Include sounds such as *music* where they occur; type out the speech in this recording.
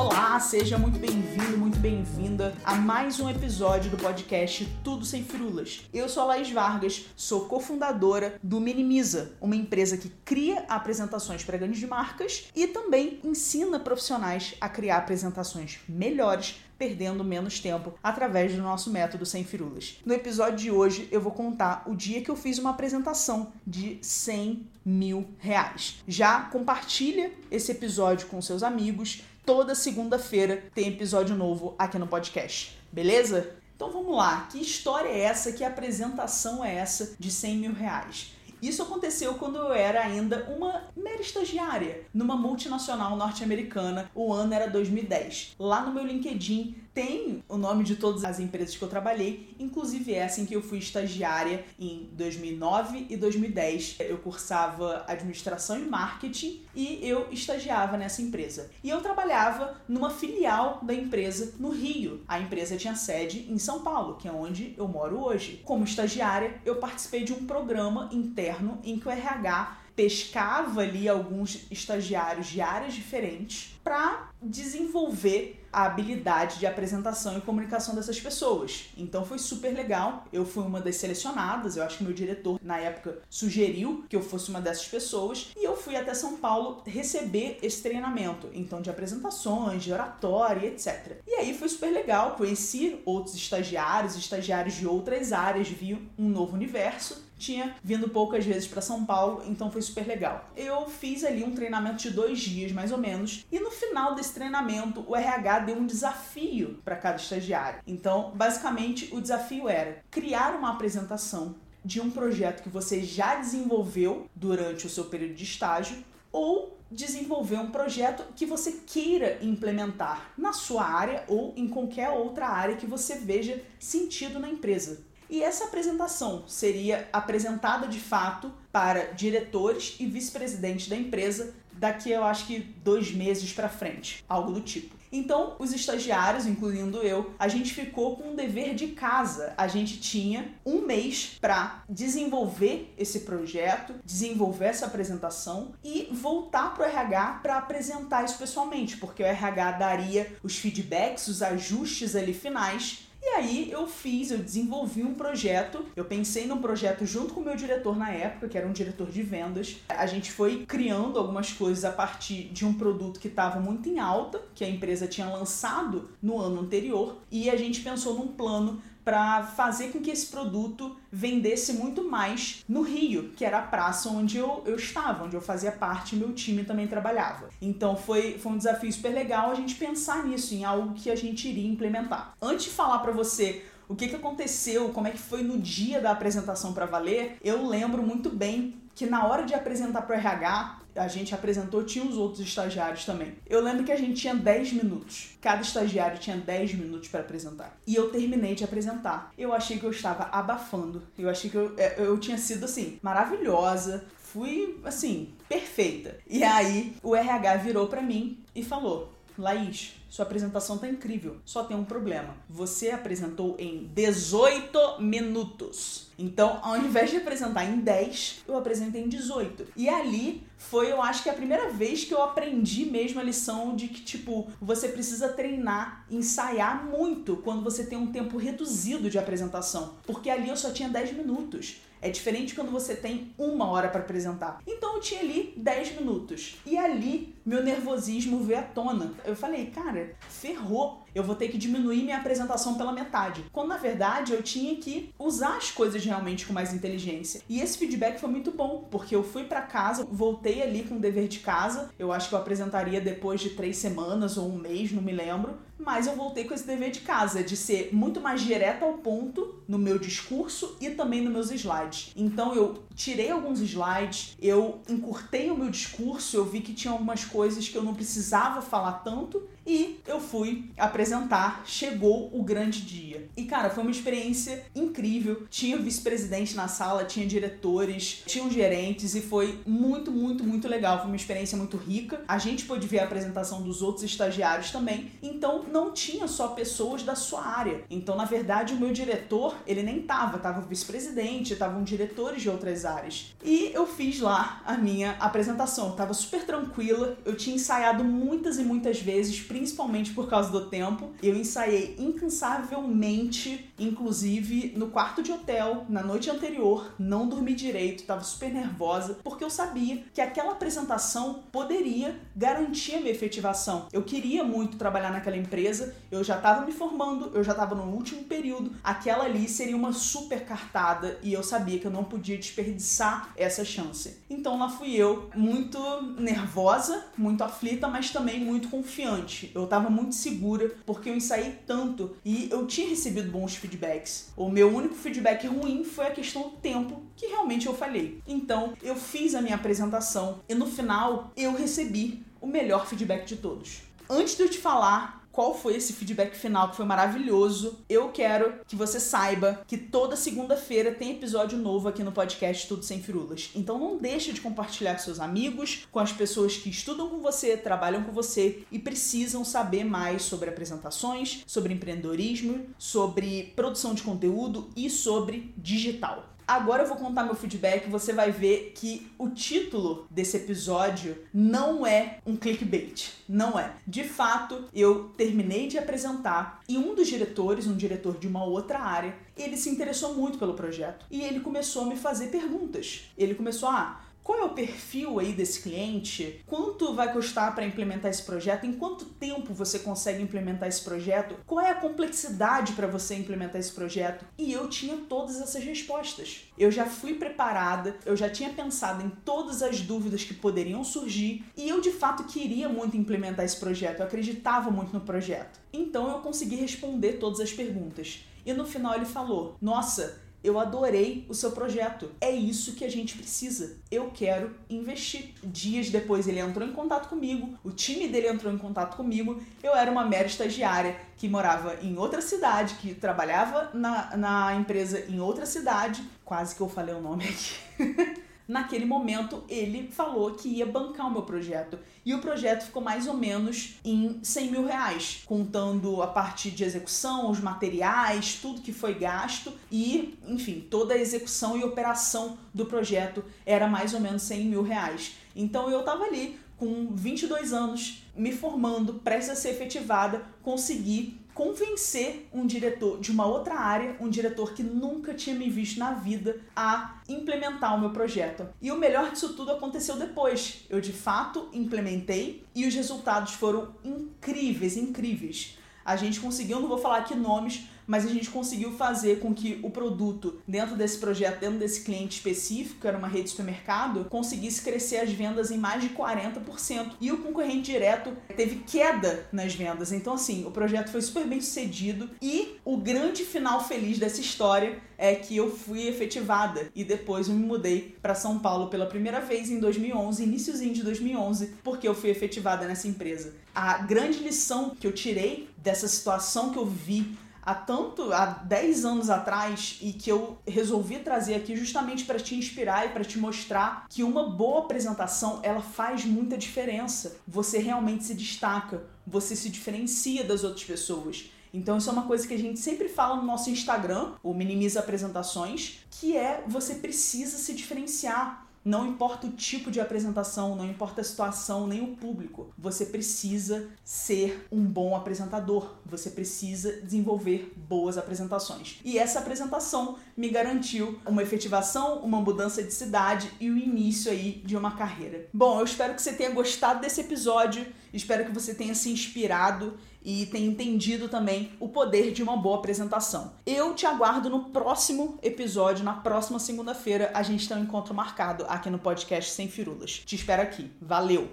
Olá, seja muito bem-vindo, muito bem-vinda a mais um episódio do podcast Tudo Sem Firulas. Eu sou a Laís Vargas, sou cofundadora do Minimiza, uma empresa que cria apresentações para grandes marcas e também ensina profissionais a criar apresentações melhores perdendo menos tempo através do nosso método sem firulas. No episódio de hoje eu vou contar o dia que eu fiz uma apresentação de 100 mil reais. Já compartilha esse episódio com seus amigos. Toda segunda-feira tem episódio novo aqui no podcast. Beleza? Então vamos lá. Que história é essa? Que apresentação é essa de 100 mil reais? Isso aconteceu quando eu era ainda uma mera estagiária numa multinacional norte-americana. O ano era 2010. Lá no meu LinkedIn tem o nome de todas as empresas que eu trabalhei, inclusive essa em que eu fui estagiária em 2009 e 2010. Eu cursava administração e marketing e eu estagiava nessa empresa. E eu trabalhava numa filial da empresa no Rio. A empresa tinha sede em São Paulo, que é onde eu moro hoje. Como estagiária, eu participei de um programa interno em que o RH pescava ali alguns estagiários de áreas diferentes para desenvolver a habilidade de apresentação e comunicação dessas pessoas. Então foi super legal. Eu fui uma das selecionadas. Eu acho que meu diretor na época sugeriu que eu fosse uma dessas pessoas e eu fui até São Paulo receber esse treinamento, então de apresentações, de oratória, etc. E aí foi super legal. Conheci outros estagiários, estagiários de outras áreas, vi um novo universo tinha vindo poucas vezes para São Paulo, então foi super legal. Eu fiz ali um treinamento de dois dias, mais ou menos, e no final desse treinamento o RH deu um desafio para cada estagiário. Então, basicamente, o desafio era criar uma apresentação de um projeto que você já desenvolveu durante o seu período de estágio ou desenvolver um projeto que você queira implementar na sua área ou em qualquer outra área que você veja sentido na empresa. E essa apresentação seria apresentada de fato para diretores e vice-presidentes da empresa daqui eu acho que dois meses para frente, algo do tipo. Então, os estagiários, incluindo eu, a gente ficou com um dever de casa. A gente tinha um mês para desenvolver esse projeto, desenvolver essa apresentação e voltar para o RH para apresentar isso pessoalmente, porque o RH daria os feedbacks, os ajustes ali finais e aí eu fiz, eu desenvolvi um projeto. Eu pensei num projeto junto com o meu diretor na época, que era um diretor de vendas. A gente foi criando algumas coisas a partir de um produto que estava muito em alta, que a empresa tinha lançado no ano anterior, e a gente pensou num plano para fazer com que esse produto vendesse muito mais no Rio, que era a praça onde eu, eu estava, onde eu fazia parte e meu time também trabalhava. Então foi, foi um desafio super legal a gente pensar nisso, em algo que a gente iria implementar. Antes de falar para você o que, que aconteceu, como é que foi no dia da apresentação para valer, eu lembro muito bem que na hora de apresentar para o RH, a gente apresentou, tinha os outros estagiários também. Eu lembro que a gente tinha 10 minutos. Cada estagiário tinha 10 minutos para apresentar. E eu terminei de apresentar. Eu achei que eu estava abafando. Eu achei que eu, é, eu tinha sido assim, maravilhosa. Fui, assim, perfeita. E aí o RH virou para mim e falou: Laís, sua apresentação tá incrível, só tem um problema. Você apresentou em 18 minutos. Então, ao invés de apresentar em 10, eu apresentei em 18. E ali foi, eu acho que a primeira vez que eu aprendi mesmo a lição de que, tipo, você precisa treinar, ensaiar muito quando você tem um tempo reduzido de apresentação. Porque ali eu só tinha 10 minutos. É diferente quando você tem uma hora para apresentar. Então eu tinha ali 10 minutos. E ali meu nervosismo veio à tona. Eu falei, cara, ferrou. Eu vou ter que diminuir minha apresentação pela metade. Quando na verdade eu tinha que usar as coisas realmente com mais inteligência. E esse feedback foi muito bom, porque eu fui para casa, voltei ali com o dever de casa. Eu acho que eu apresentaria depois de três semanas ou um mês, não me lembro. Mas eu voltei com esse dever de casa, de ser muito mais direto ao ponto no meu discurso e também nos meus slides. Então eu tirei alguns slides, eu encurtei o meu discurso, eu vi que tinha algumas coisas que eu não precisava falar tanto e eu fui apresentar. Chegou o grande dia. E cara, foi uma experiência incrível. Tinha vice-presidente na sala, tinha diretores, tinham gerentes e foi muito, muito, muito legal. Foi uma experiência muito rica. A gente pôde ver a apresentação dos outros estagiários também. Então não tinha só pessoas da sua área. Então, na verdade, o meu diretor, ele nem tava, tava o vice-presidente, estavam diretores de outras áreas. E eu fiz lá a minha apresentação. Eu tava super tranquila. Eu tinha ensaiado muitas e muitas vezes, principalmente por causa do tempo. Eu ensaiei incansavelmente, inclusive no quarto de hotel, na noite anterior, não dormi direito, tava super nervosa, porque eu sabia que aquela apresentação poderia garantir a minha efetivação. Eu queria muito trabalhar naquela empresa, eu já estava me formando, eu já estava no último período, aquela ali seria uma super cartada e eu sabia que eu não podia desperdiçar essa chance. Então lá fui eu, muito nervosa, muito aflita, mas também muito confiante. Eu estava muito segura porque eu ensaiei tanto e eu tinha recebido bons feedbacks. O meu único feedback ruim foi a questão do tempo, que realmente eu falhei. Então eu fiz a minha apresentação e no final eu recebi o melhor feedback de todos. Antes de eu te falar qual foi esse feedback final que foi maravilhoso. Eu quero que você saiba que toda segunda-feira tem episódio novo aqui no podcast Tudo Sem Firulas. Então não deixe de compartilhar com seus amigos, com as pessoas que estudam com você, trabalham com você e precisam saber mais sobre apresentações, sobre empreendedorismo, sobre produção de conteúdo e sobre digital. Agora eu vou contar meu feedback você vai ver que o título desse episódio não é um clickbait. Não é. De fato, eu terminei de apresentar e um dos diretores, um diretor de uma outra área, ele se interessou muito pelo projeto. E ele começou a me fazer perguntas. Ele começou a. Ah, qual é o perfil aí desse cliente? Quanto vai custar para implementar esse projeto? Em quanto tempo você consegue implementar esse projeto? Qual é a complexidade para você implementar esse projeto? E eu tinha todas essas respostas. Eu já fui preparada, eu já tinha pensado em todas as dúvidas que poderiam surgir e eu de fato queria muito implementar esse projeto, eu acreditava muito no projeto. Então eu consegui responder todas as perguntas. E no final ele falou: Nossa, eu adorei o seu projeto. É isso que a gente precisa. Eu quero investir. Dias depois ele entrou em contato comigo, o time dele entrou em contato comigo. Eu era uma mera estagiária que morava em outra cidade, que trabalhava na, na empresa em outra cidade. Quase que eu falei o nome aqui. *laughs* naquele momento ele falou que ia bancar o meu projeto. E o projeto ficou mais ou menos em 100 mil reais, contando a parte de execução, os materiais, tudo que foi gasto e, enfim, toda a execução e operação do projeto era mais ou menos 100 mil reais. Então eu tava ali com 22 anos, me formando, prestes a ser efetivada, consegui convencer um diretor de uma outra área, um diretor que nunca tinha me visto na vida, a implementar o meu projeto. E o melhor disso tudo aconteceu depois. Eu de fato implementei e os resultados foram incríveis, incríveis. A gente conseguiu, não vou falar aqui nomes, mas a gente conseguiu fazer com que o produto, dentro desse projeto, dentro desse cliente específico, que era uma rede de supermercado, conseguisse crescer as vendas em mais de 40%. E o concorrente direto teve queda nas vendas. Então, assim, o projeto foi super bem sucedido. E o grande final feliz dessa história é que eu fui efetivada e depois eu me mudei para São Paulo pela primeira vez em 2011, iníciozinho de 2011, porque eu fui efetivada nessa empresa. A grande lição que eu tirei dessa situação que eu vi há tanto, há 10 anos atrás e que eu resolvi trazer aqui justamente para te inspirar e para te mostrar que uma boa apresentação, ela faz muita diferença. Você realmente se destaca, você se diferencia das outras pessoas. Então isso é uma coisa que a gente sempre fala no nosso Instagram, o Minimiza Apresentações, que é você precisa se diferenciar. Não importa o tipo de apresentação, não importa a situação, nem o público. Você precisa ser um bom apresentador. Você precisa desenvolver boas apresentações. E essa apresentação me garantiu uma efetivação, uma mudança de cidade e o início aí de uma carreira. Bom, eu espero que você tenha gostado desse episódio. Espero que você tenha se inspirado e tenha entendido também o poder de uma boa apresentação. Eu te aguardo no próximo episódio, na próxima segunda-feira. A gente tem um encontro marcado aqui no podcast Sem Firulas. Te espero aqui. Valeu!